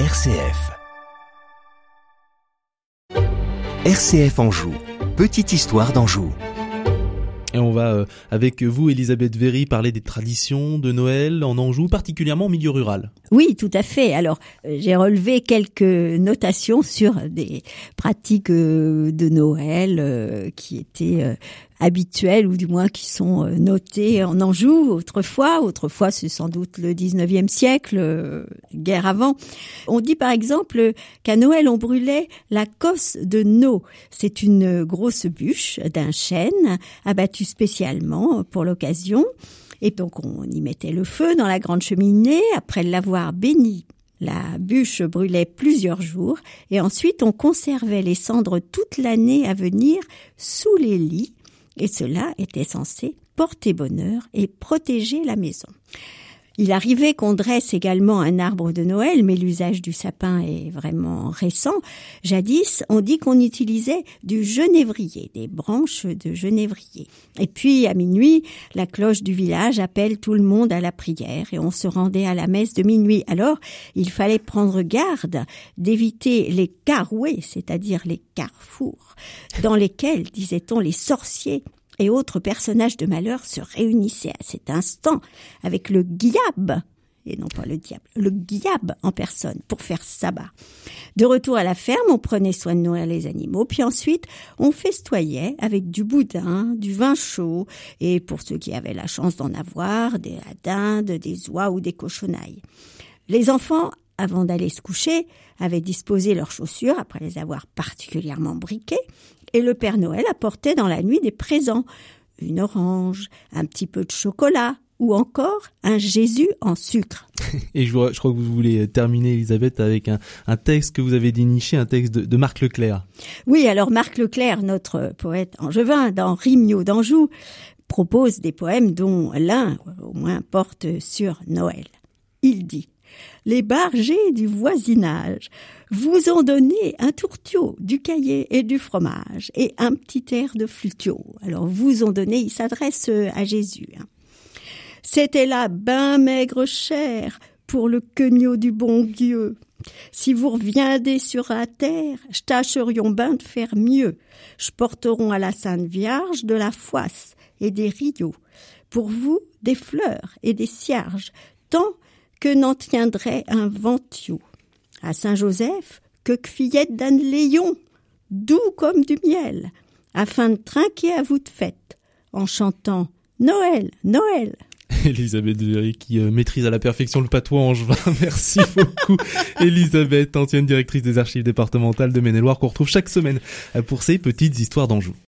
RCF. RCF Anjou. Petite histoire d'Anjou. Et on va, euh, avec vous, Elisabeth Véry, parler des traditions de Noël en Anjou, particulièrement au milieu rural. Oui, tout à fait. Alors, euh, j'ai relevé quelques notations sur des pratiques euh, de Noël qui étaient habituelles ou du moins qui sont notées en Anjou autrefois. Autrefois, c'est sans doute le 19e siècle, guerre avant. On dit par exemple qu'à Noël, on brûlait la cosse de No. C'est une grosse bûche d'un chêne abattue spécialement pour l'occasion. Et donc on y mettait le feu dans la grande cheminée après l'avoir bénie. La bûche brûlait plusieurs jours et ensuite on conservait les cendres toute l'année à venir sous les lits et cela était censé porter bonheur et protéger la maison. Il arrivait qu'on dresse également un arbre de Noël, mais l'usage du sapin est vraiment récent. Jadis, on dit qu'on utilisait du genévrier, des branches de genévrier. Et puis, à minuit, la cloche du village appelle tout le monde à la prière et on se rendait à la messe de minuit. Alors, il fallait prendre garde d'éviter les carouets, c'est-à-dire les carrefours, dans lesquels, disait-on, les sorciers et autres personnages de malheur se réunissaient à cet instant avec le guiab, et non pas le diable, le guiab en personne pour faire sabbat. De retour à la ferme, on prenait soin de nourrir les animaux, puis ensuite on festoyait avec du boudin, du vin chaud, et pour ceux qui avaient la chance d'en avoir, des dindes, des oies ou des cochonailles. Les enfants avant d'aller se coucher, avaient disposé leurs chaussures après les avoir particulièrement briquées, et le Père Noël apportait dans la nuit des présents, une orange, un petit peu de chocolat, ou encore un Jésus en sucre. Et je, crois que vous voulez terminer, Elisabeth, avec un, texte que vous avez déniché, un texte de, Marc Leclerc. Oui, alors Marc Leclerc, notre poète angevin, dans Rimio d'Anjou, propose des poèmes dont l'un, au moins, porte sur Noël. Il dit les bargers du voisinage vous ont donné un tourtiot, du cahier et du fromage, et un petit air de flutio. Alors vous ont donné, il s'adresse à Jésus. Hein. C'était là ben maigre cher pour le quegnot du bon Dieu. Si vous reviendez sur la terre, je tâcherions ben de faire mieux. Je porteron à la Sainte Vierge de la foisse et des rios. Pour vous, des fleurs et des cierges, tant que n'en tiendrait un ventio. À Saint-Joseph, que fillette d'un léon, doux comme du miel, afin de trinquer à vous de fête, en chantant Noël, Noël. Elisabeth Dury qui euh, maîtrise à la perfection le patois angevin. Merci beaucoup. Elisabeth, ancienne directrice des archives départementales de Maine-et-Loire qu'on retrouve chaque semaine pour ces petites histoires d'Anjou.